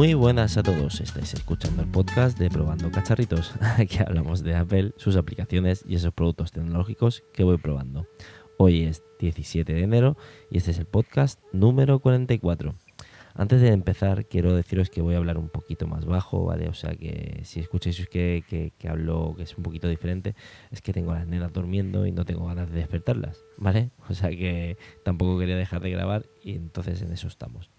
Muy buenas a todos, estáis escuchando el podcast de Probando Cacharritos. Aquí hablamos de Apple, sus aplicaciones y esos productos tecnológicos que voy probando. Hoy es 17 de enero y este es el podcast número 44. Antes de empezar, quiero deciros que voy a hablar un poquito más bajo, ¿vale? O sea que si escucháis que, que, hablo que es un poquito diferente, es que tengo las nenas durmiendo y no tengo ganas de despertarlas, ¿vale? O sea que tampoco quería dejar de grabar y entonces en eso estamos.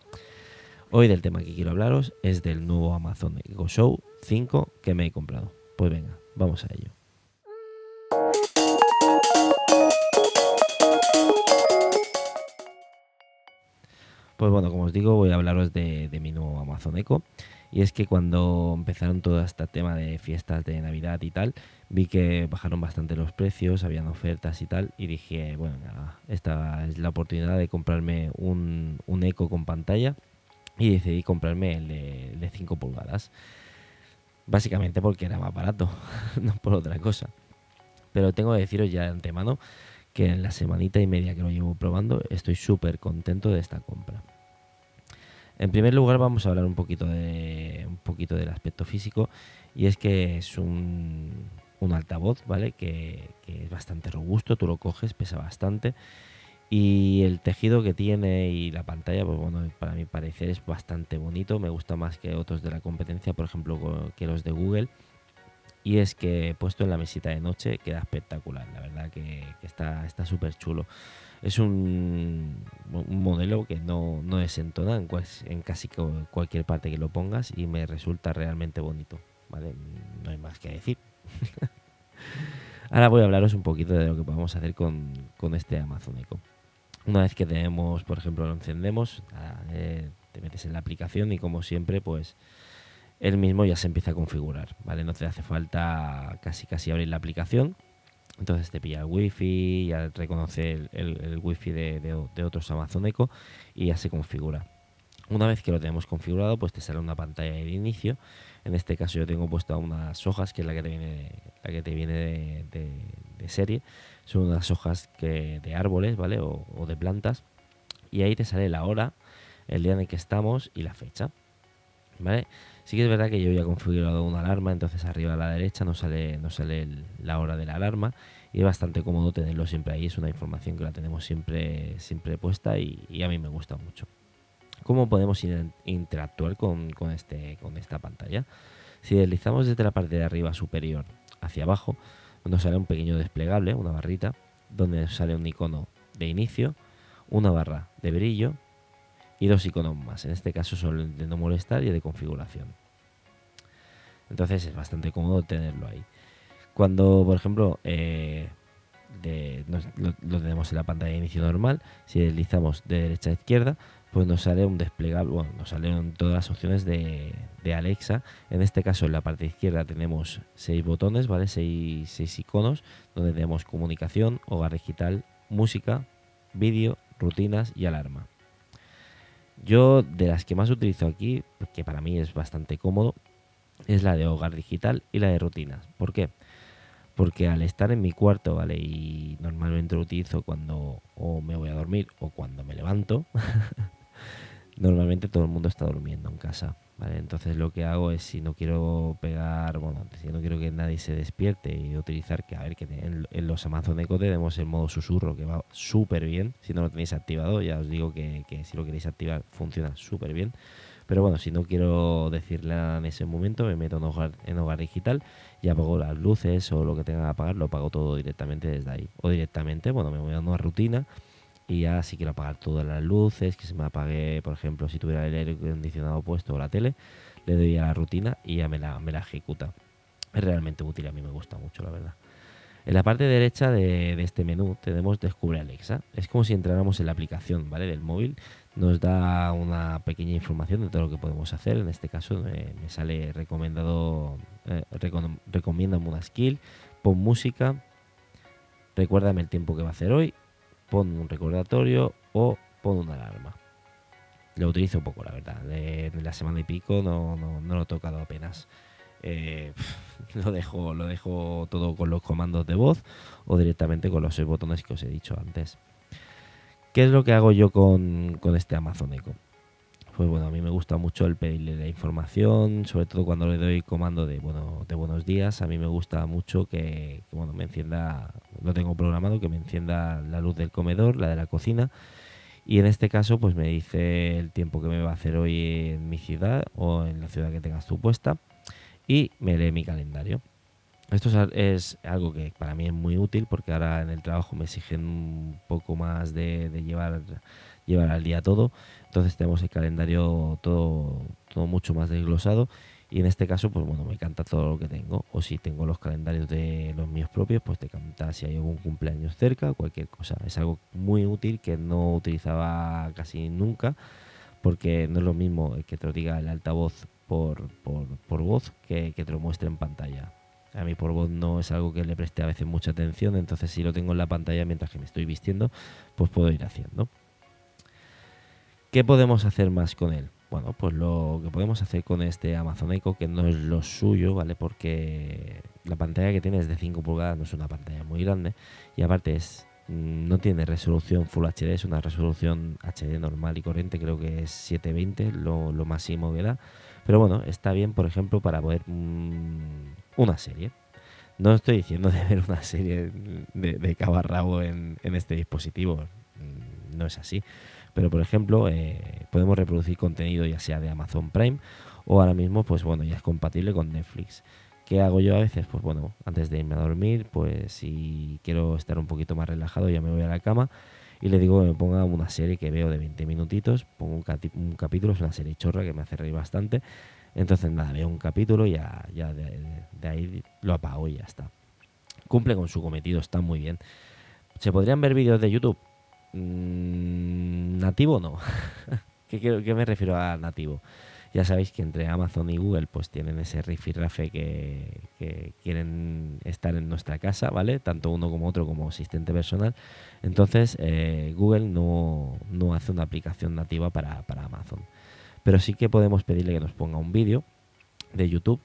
Hoy del tema que quiero hablaros es del nuevo Amazon Echo Show 5 que me he comprado. Pues venga, vamos a ello. Pues bueno, como os digo, voy a hablaros de, mi nuevo Amazon Echo. Y es que cuando empezaron todo este tema de fiestas de Navidad y tal, vi que bajaron bastante los precios, habían ofertas y tal, y dije, bueno, esta es la oportunidad de comprarme un, un Echo con pantalla y decidí comprarme el de, de 5 pulgadas. Básicamente porque era más barato, no por otra cosa. Pero tengo que deciros ya de antemano que en la semanita y media que lo llevo probando estoy súper contento de esta compra. En primer lugar vamos a hablar un poquito, de, un poquito del aspecto físico y es que es un, un altavoz, ¿vale? Que, es bastante robusto, tú lo coges, pesa bastante y el tejido que tiene y la pantalla, pues bueno, para mi parecer es bastante bonito, me gusta más que otros de la competencia, por ejemplo, que los de Google y es que puesto en la mesita de noche queda espectacular, la verdad que, está súper chulo. Es un, modelo que no, no desentona en, en casi cualquier parte que lo pongas y me resulta realmente bonito, ¿vale? No hay más que decir. Ahora voy a hablaros un poquito de lo que podemos hacer con, este Amazon Echo. Una vez que tenemos, por ejemplo, lo encendemos, eh, te metes en la aplicación y como siempre, pues él mismo ya se empieza a configurar, ¿vale? No te hace falta casi casi abrir la aplicación. Entonces te pilla el wifi, ya reconoce el, el, wifi de, de, otros Amazon Echo y ya se configura. Una vez que lo tenemos configurado, pues te sale una pantalla de inicio. En este caso yo tengo puesto unas hojas, que es la que te viene, la que te viene de, serie. Son unas hojas que, de árboles, ¿vale? O, de plantas. Y ahí te sale la hora, el día en el que estamos y la fecha. ¿Vale? Sí que es verdad que yo ya he configurado una alarma, entonces arriba a la derecha no sale, no sale la hora de la alarma y es bastante cómodo tenerlo siempre ahí. Es una información que la tenemos siempre, siempre puesta y, a mí me gusta mucho. ¿Cómo podemos interactuar con, este, con esta pantalla? Si deslizamos desde la parte de arriba superior hacia abajo, nos sale un pequeño desplegable, una barrita, donde sale un icono de inicio, una barra de brillo y dos iconos más. En este caso son el de no molestar y el de configuración. Entonces es bastante cómodo tenerlo ahí. Cuando, por ejemplo, eh, lo, tenemos en la pantalla de inicio normal, si deslizamos de derecha a izquierda, pues nos sale un desplegable, bueno, nos salen todas las opciones de, Alexa. En este caso, en la parte izquierda tenemos seis botones, ¿vale? Seis, iconos, donde tenemos comunicación, hogar digital, música, vídeo, rutinas y alarma. Yo de las que más utilizo aquí, que para mí es bastante cómodo, es la de hogar digital y la de rutinas. ¿Por qué? Al estar en mi cuarto, ¿vale? Y normalmente lo utilizo cuando o me voy a dormir o cuando me levanto, normalmente todo el mundo está durmiendo en casa. Entonces lo que hago es si no quiero pegar, bueno, si no quiero que nadie se despierte y utilizar, que a ver, que en, los Amazon Echo tenemos el modo susurro que va súper bien. Si no lo tenéis activado, ya os digo que, si lo queréis activar funciona súper bien. Pero bueno, si no quiero decirle en ese momento, me meto en hogar, en hogar digital y apago las luces o lo que tenga que apagar, lo apago todo directamente desde ahí. O directamente, bueno, me voy a una rutina y ya si quiero apagar todas las luces, que se me apague, por ejemplo, si tuviera el aire acondicionado puesto o la tele, le doy a la rutina y ya me la, me la ejecuta. Es realmente útil, a mí me gusta mucho, la verdad. En la parte derecha de, este menú tenemos Descubre Alexa. Es como si entráramos en la aplicación ¿vale? del móvil. Nos da una pequeña información de todo lo que podemos hacer. En este caso me, sale recomendado, eh, recomiéndame una skill, pon música, recuérdame el tiempo que va a hacer hoy pon un recordatorio o pon una alarma. Lo utilizo poco, la verdad. De, la semana y pico no, no, lo he tocado apenas. Eh, lo, dejo, lo dejo todo con los comandos de voz o directamente con los seis botones que os he dicho antes. ¿Qué es lo que hago yo con, con este Amazon Echo? pues bueno, a mí me gusta mucho el pedirle la información, sobre todo cuando le doy comando de, bueno, de buenos días. A mí me gusta mucho que, bueno, me encienda, lo tengo programado, que me encienda la luz del comedor, la de la cocina. Y en este caso, pues me dice el tiempo que me va a hacer hoy en mi ciudad o en la ciudad que tengas tú puesta y me lee mi calendario. Esto es algo que para mí es muy útil porque ahora en el trabajo me exigen un poco más de, llevar, llevar al día todo. Entonces tenemos el calendario todo, todo mucho más desglosado y en este caso, pues bueno, me canta todo lo que tengo. O si tengo los calendarios de los míos propios, pues te canta si hay algún cumpleaños cerca, cualquier cosa. Es algo muy útil que no utilizaba casi nunca porque no es lo mismo que te lo diga el altavoz por, por, voz que, te lo muestre en pantalla. A mí por voz no es algo que le preste a veces mucha atención, entonces si lo tengo en la pantalla mientras que me estoy vistiendo, pues puedo ir haciendo. ¿Qué podemos hacer más con él? Bueno, pues lo que podemos hacer con este Amazon Echo, que no es lo suyo, ¿vale? Porque la pantalla que tiene es de 5 pulgadas, no es una pantalla muy grande, y aparte es mm, no tiene resolución Full HD, es una resolución HD normal y corriente, creo que es 720, lo, lo máximo que da. Pero bueno, está bien, por ejemplo, para ver mm, una serie. No estoy diciendo de ver una serie de, de rabo en, este dispositivo, mm, no es así. Pero por ejemplo, eh, podemos reproducir contenido ya sea de Amazon Prime o ahora mismo, pues bueno, ya es compatible con Netflix. ¿Qué hago yo a veces? Pues bueno, antes de irme a dormir, pues si quiero estar un poquito más relajado, ya me voy a la cama y le digo que me ponga una serie que veo de 20 minutitos, pongo un, capítulo, es una serie chorra que me hace reír bastante. Entonces nada, veo un capítulo y ya, ya de, ahí lo apago y ya está. Cumple con su cometido, está muy bien. ¿Se podrían ver vídeos de YouTube? Mm, nativo no. ¿Qué, ¿Qué, me refiero a nativo? Ya sabéis que entre Amazon y Google pues tienen ese rifirrafe que, que quieren estar en nuestra casa, ¿vale? Tanto uno como otro como asistente personal. Entonces eh, Google no, no, hace una aplicación nativa para, para Amazon. Pero sí que podemos pedirle que nos ponga un vídeo de YouTube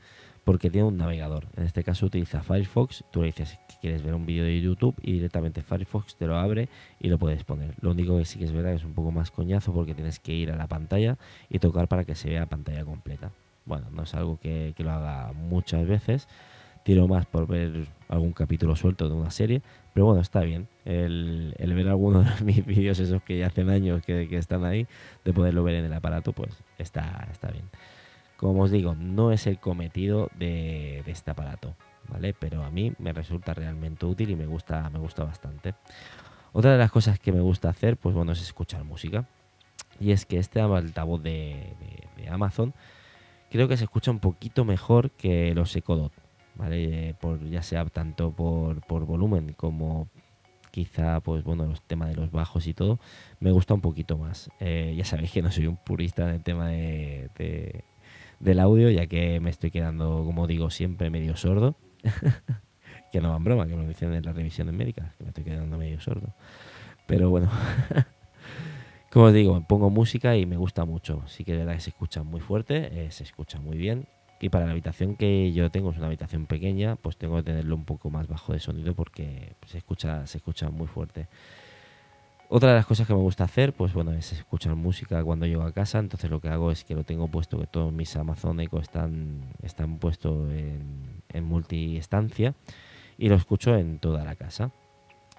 porque tiene un navegador. En este caso utiliza Firefox. Tú le dices que quieres ver un vídeo de YouTube y directamente Firefox te lo abre y lo puedes poner. Lo único que sí que es verdad es un poco más coñazo porque tienes que ir a la pantalla y tocar para que se vea la pantalla completa. Bueno, no es algo que, lo haga muchas veces. Tiro más por ver algún capítulo suelto de una serie. Pero bueno, está bien. El, ver alguno de mis vídeos, esos que ya hacen años que, que, están ahí, de poderlo ver en el aparato, pues está, está bien. Como os digo, no es el cometido de, este aparato, ¿vale? Pero a mí me resulta realmente útil y me gusta, me gusta bastante. Otra de las cosas que me gusta hacer, pues bueno, es escuchar música. Y es que este altavoz de, Amazon creo que se escucha un poquito mejor que los Echo ¿vale? Por, ya sea tanto por, por volumen como quizá, pues bueno, los temas de los bajos y todo, me gusta un poquito más. Eh, ya sabéis que no soy un purista en el tema de, del audio, ya que me estoy quedando, como digo, siempre medio sordo. que no van broma, que me lo dicen en las revisiones médicas, que me estoy quedando medio sordo. Pero bueno, como os digo, pongo música y me gusta mucho. Sí que es verdad que se escucha muy fuerte, eh, se escucha muy bien. Y para la habitación que yo tengo, es una habitación pequeña, pues tengo que tenerlo un poco más bajo de sonido porque se escucha, se escucha muy fuerte. Otra de las cosas que me gusta hacer, pues bueno, es escuchar música cuando llego a casa. Entonces lo que hago es que lo tengo puesto, que todos mis Amazon Echo están, están puestos en, en multi-estancia y lo escucho en toda la casa.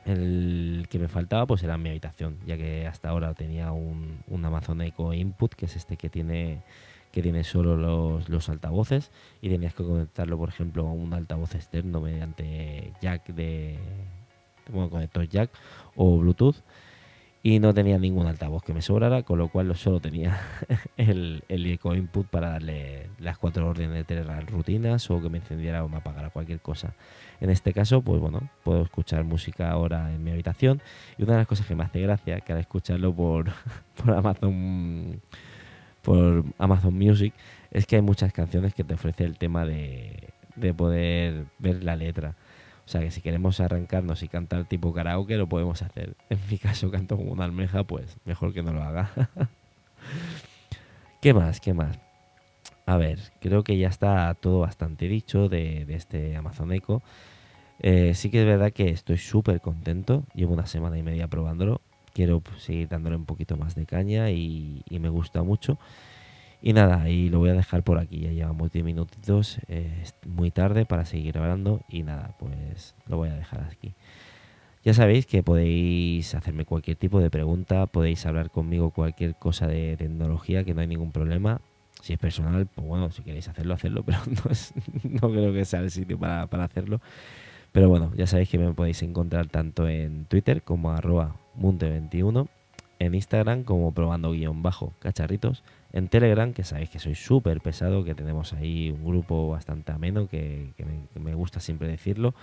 El que me faltaba pues era mi habitación, ya que hasta ahora tenía un, un Amazon Echo Input, que es este que tiene que tiene solo los, los, altavoces y tenías que conectarlo, por ejemplo, a un altavoz externo mediante jack de bueno, conector jack o Bluetooth y no tenía ningún altavoz que me sobrara, con lo cual solo tenía el, el eco input para darle las cuatro órdenes de las rutinas o que me encendiera o me apagara cualquier cosa. En este caso, pues bueno, puedo escuchar música ahora en mi habitación y una de las cosas que me hace gracia, que al escucharlo por, por Amazon por Amazon Music, es que hay muchas canciones que te ofrece el tema de, de poder ver la letra. O sea que si queremos arrancarnos y cantar tipo karaoke, lo podemos hacer. En mi caso canto como una almeja, pues mejor que no lo haga. ¿Qué más? ¿Qué más? A ver, creo que ya está todo bastante dicho de, este Amazon Echo. Eh, sí que es verdad que estoy súper contento. Llevo una semana y media probándolo. quiero seguir dándole un poquito más de caña y, me gusta mucho. Y nada, y lo voy a dejar por aquí. Ya llevamos 10 minutitos, es muy tarde para seguir grabando. Y nada, pues lo voy a dejar aquí. Ya sabéis que podéis hacerme cualquier tipo de pregunta, podéis hablar conmigo cualquier cosa de tecnología, que no hay ningún problema. Si es personal, pues bueno, si queréis hacerlo, hacerlo, pero no, creo que sea el sitio para, hacerlo. Pero bueno, ya sabéis que me podéis encontrar tanto en Twitter como arroba munte21, en Instagram como probando guion bajo cacharritos, en Telegram, que sabéis que soy súper pesado, que tenemos ahí un grupo bastante ameno, que, me, gusta siempre decirlo,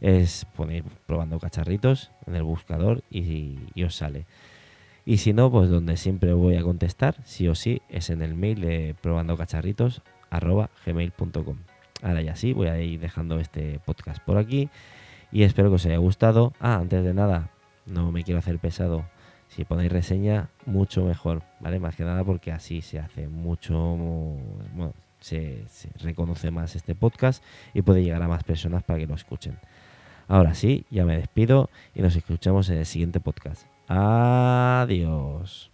es poner probando cacharritos en el buscador y, os sale. Y si no, pues donde siempre voy a contestar, sí o sí, es en el mail de probandocacharritos arroba gmail.com. Ahora ya sí, voy a ir dejando este podcast por aquí y espero que os haya gustado. Ah, antes de nada, no me quiero hacer pesado. Si ponéis reseña, mucho mejor, ¿vale? Más que nada porque así se hace mucho, bueno, se, se reconoce más este podcast y puede llegar a más personas para que lo escuchen. Ahora sí, ya me despido y nos escuchamos en el siguiente podcast. Adiós.